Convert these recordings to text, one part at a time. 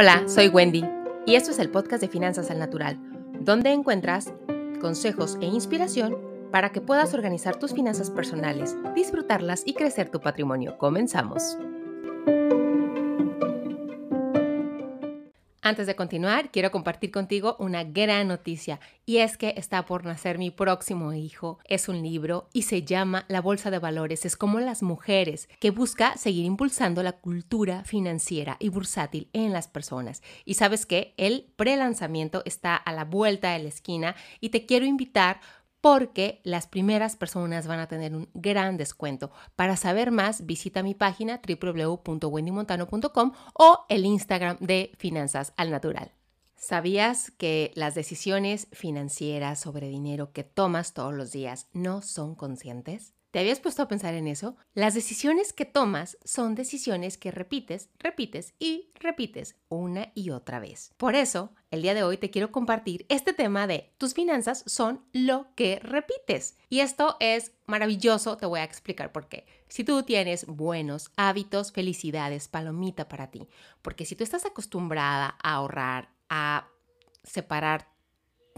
Hola, soy Wendy y esto es el podcast de Finanzas al Natural, donde encuentras consejos e inspiración para que puedas organizar tus finanzas personales, disfrutarlas y crecer tu patrimonio. Comenzamos. Antes de continuar, quiero compartir contigo una gran noticia y es que está por nacer mi próximo hijo. Es un libro y se llama La Bolsa de Valores. Es como las mujeres, que busca seguir impulsando la cultura financiera y bursátil en las personas. Y sabes que el prelanzamiento está a la vuelta de la esquina y te quiero invitar porque las primeras personas van a tener un gran descuento. Para saber más, visita mi página www.wendymontano.com o el Instagram de Finanzas al Natural. ¿Sabías que las decisiones financieras sobre dinero que tomas todos los días no son conscientes? ¿Te habías puesto a pensar en eso? Las decisiones que tomas son decisiones que repites, repites y repites una y otra vez. Por eso, el día de hoy te quiero compartir este tema de tus finanzas son lo que repites. Y esto es maravilloso, te voy a explicar por qué. Si tú tienes buenos hábitos, felicidades, palomita para ti. Porque si tú estás acostumbrada a ahorrar, a separar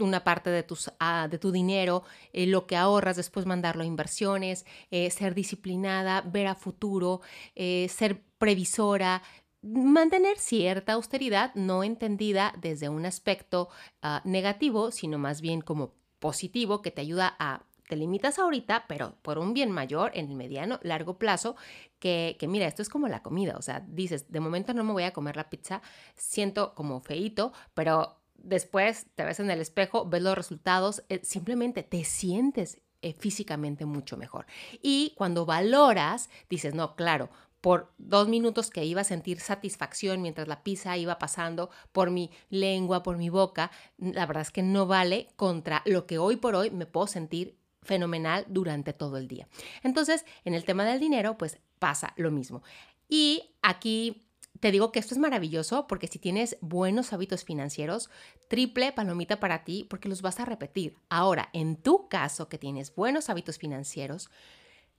una parte de, tus, ah, de tu dinero, eh, lo que ahorras, después mandarlo a inversiones, eh, ser disciplinada, ver a futuro, eh, ser previsora, mantener cierta austeridad no entendida desde un aspecto ah, negativo, sino más bien como positivo que te ayuda a te limitas ahorita, pero por un bien mayor en el mediano, largo plazo, que, que, mira, esto es como la comida, o sea, dices, de momento no me voy a comer la pizza, siento como feito, pero después te ves en el espejo, ves los resultados, eh, simplemente te sientes eh, físicamente mucho mejor. Y cuando valoras, dices, no, claro, por dos minutos que iba a sentir satisfacción mientras la pizza iba pasando por mi lengua, por mi boca, la verdad es que no vale contra lo que hoy por hoy me puedo sentir fenomenal durante todo el día. Entonces, en el tema del dinero, pues pasa lo mismo. Y aquí te digo que esto es maravilloso porque si tienes buenos hábitos financieros, triple palomita para ti porque los vas a repetir. Ahora, en tu caso que tienes buenos hábitos financieros,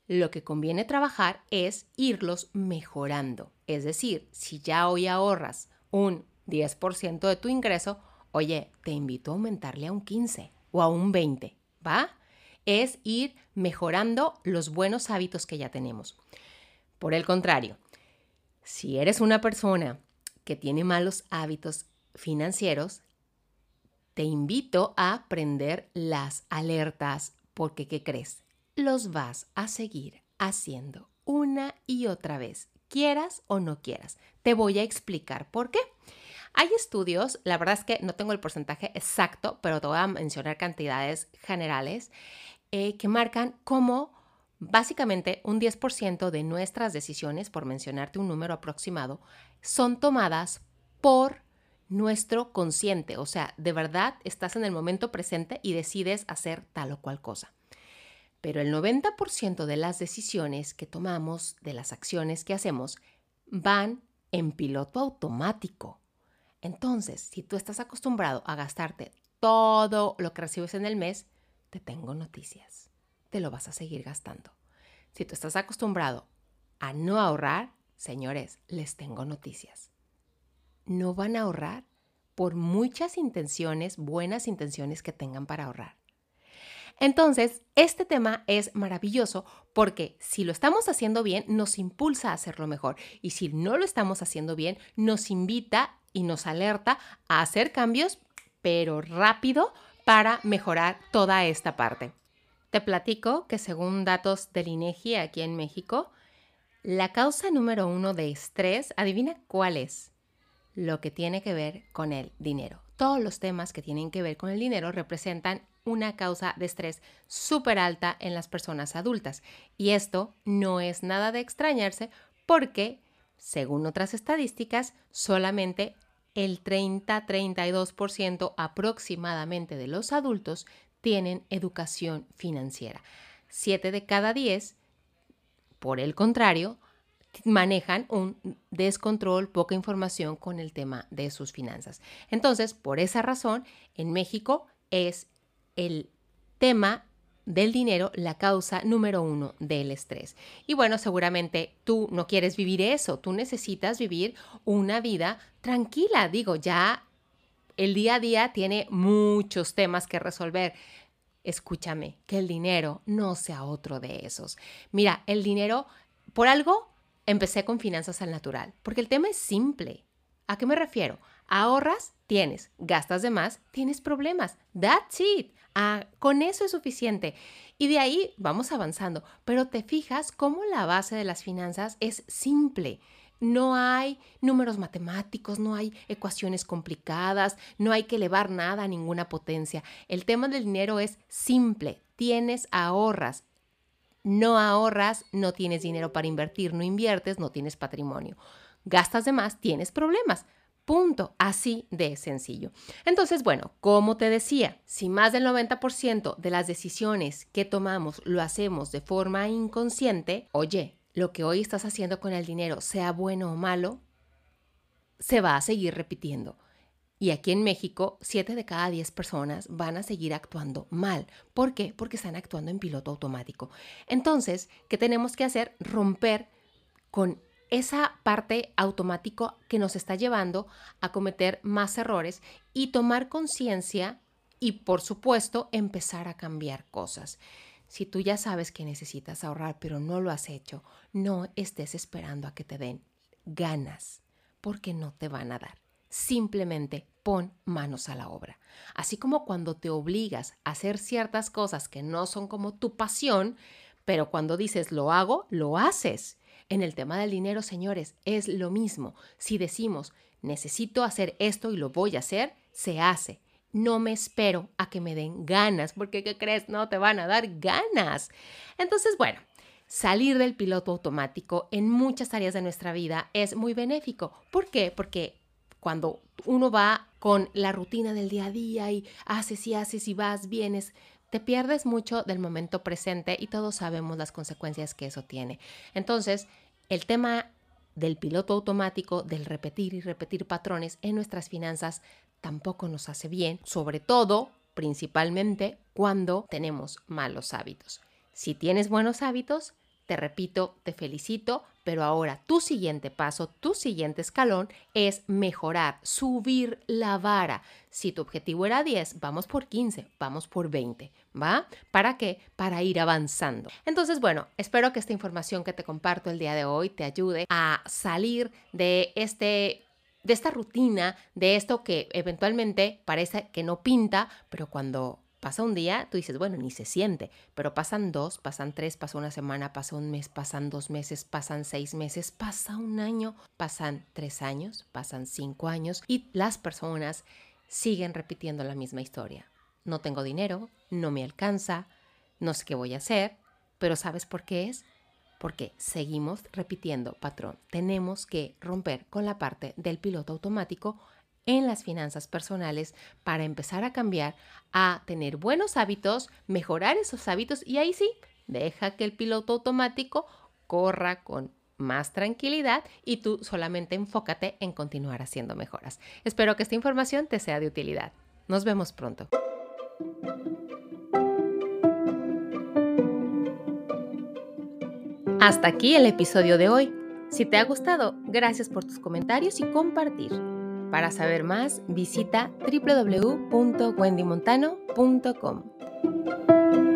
lo que conviene trabajar es irlos mejorando. Es decir, si ya hoy ahorras un 10% de tu ingreso, oye, te invito a aumentarle a un 15 o a un 20, ¿va? Es ir mejorando los buenos hábitos que ya tenemos. Por el contrario, si eres una persona que tiene malos hábitos financieros, te invito a prender las alertas porque, ¿qué crees? Los vas a seguir haciendo una y otra vez, quieras o no quieras. Te voy a explicar por qué. Hay estudios, la verdad es que no tengo el porcentaje exacto, pero te voy a mencionar cantidades generales eh, que marcan cómo Básicamente, un 10% de nuestras decisiones, por mencionarte un número aproximado, son tomadas por nuestro consciente. O sea, de verdad estás en el momento presente y decides hacer tal o cual cosa. Pero el 90% de las decisiones que tomamos, de las acciones que hacemos, van en piloto automático. Entonces, si tú estás acostumbrado a gastarte todo lo que recibes en el mes, te tengo noticias te lo vas a seguir gastando. Si tú estás acostumbrado a no ahorrar, señores, les tengo noticias. No van a ahorrar por muchas intenciones, buenas intenciones que tengan para ahorrar. Entonces, este tema es maravilloso porque si lo estamos haciendo bien, nos impulsa a hacerlo mejor. Y si no lo estamos haciendo bien, nos invita y nos alerta a hacer cambios, pero rápido, para mejorar toda esta parte. Te platico que según datos del INEGI aquí en México, la causa número uno de estrés, adivina cuál es, lo que tiene que ver con el dinero. Todos los temas que tienen que ver con el dinero representan una causa de estrés súper alta en las personas adultas. Y esto no es nada de extrañarse porque, según otras estadísticas, solamente el 30-32% aproximadamente de los adultos tienen educación financiera. Siete de cada diez, por el contrario, manejan un descontrol, poca información con el tema de sus finanzas. Entonces, por esa razón, en México es el tema del dinero la causa número uno del estrés. Y bueno, seguramente tú no quieres vivir eso, tú necesitas vivir una vida tranquila. Digo, ya el día a día tiene muchos temas que resolver. Escúchame, que el dinero no sea otro de esos. Mira, el dinero, por algo, empecé con finanzas al natural, porque el tema es simple. ¿A qué me refiero? Ahorras, tienes, gastas de más, tienes problemas. That's it. Ah, con eso es suficiente. Y de ahí vamos avanzando. Pero te fijas cómo la base de las finanzas es simple. No hay números matemáticos, no hay ecuaciones complicadas, no hay que elevar nada a ninguna potencia. El tema del dinero es simple. Tienes, ahorras. No ahorras, no tienes dinero para invertir, no inviertes, no tienes patrimonio. Gastas de más, tienes problemas. Punto, así de sencillo. Entonces, bueno, como te decía, si más del 90% de las decisiones que tomamos lo hacemos de forma inconsciente, oye, lo que hoy estás haciendo con el dinero, sea bueno o malo, se va a seguir repitiendo. Y aquí en México, 7 de cada 10 personas van a seguir actuando mal. ¿Por qué? Porque están actuando en piloto automático. Entonces, ¿qué tenemos que hacer? Romper con esa parte automático que nos está llevando a cometer más errores y tomar conciencia y, por supuesto, empezar a cambiar cosas. Si tú ya sabes que necesitas ahorrar, pero no lo has hecho, no estés esperando a que te den ganas, porque no te van a dar. Simplemente pon manos a la obra. Así como cuando te obligas a hacer ciertas cosas que no son como tu pasión, pero cuando dices lo hago, lo haces. En el tema del dinero, señores, es lo mismo. Si decimos, necesito hacer esto y lo voy a hacer, se hace. No me espero a que me den ganas, porque ¿qué crees? No te van a dar ganas. Entonces, bueno, salir del piloto automático en muchas áreas de nuestra vida es muy benéfico. ¿Por qué? Porque cuando uno va con la rutina del día a día y haces y haces y vas, vienes, te pierdes mucho del momento presente y todos sabemos las consecuencias que eso tiene. Entonces, el tema del piloto automático, del repetir y repetir patrones en nuestras finanzas tampoco nos hace bien, sobre todo, principalmente, cuando tenemos malos hábitos. Si tienes buenos hábitos, te repito, te felicito, pero ahora tu siguiente paso, tu siguiente escalón es mejorar, subir la vara. Si tu objetivo era 10, vamos por 15, vamos por 20, ¿va? ¿Para qué? Para ir avanzando. Entonces, bueno, espero que esta información que te comparto el día de hoy te ayude a salir de este de esta rutina, de esto que eventualmente parece que no pinta, pero cuando Pasa un día, tú dices, bueno, ni se siente, pero pasan dos, pasan tres, pasa una semana, pasa un mes, pasan dos meses, pasan seis meses, pasa un año, pasan tres años, pasan cinco años y las personas siguen repitiendo la misma historia. No tengo dinero, no me alcanza, no sé qué voy a hacer, pero ¿sabes por qué es? Porque seguimos repitiendo patrón. Tenemos que romper con la parte del piloto automático en las finanzas personales para empezar a cambiar, a tener buenos hábitos, mejorar esos hábitos y ahí sí, deja que el piloto automático corra con más tranquilidad y tú solamente enfócate en continuar haciendo mejoras. Espero que esta información te sea de utilidad. Nos vemos pronto. Hasta aquí el episodio de hoy. Si te ha gustado, gracias por tus comentarios y compartir. Para saber más, visita www.wendymontano.com.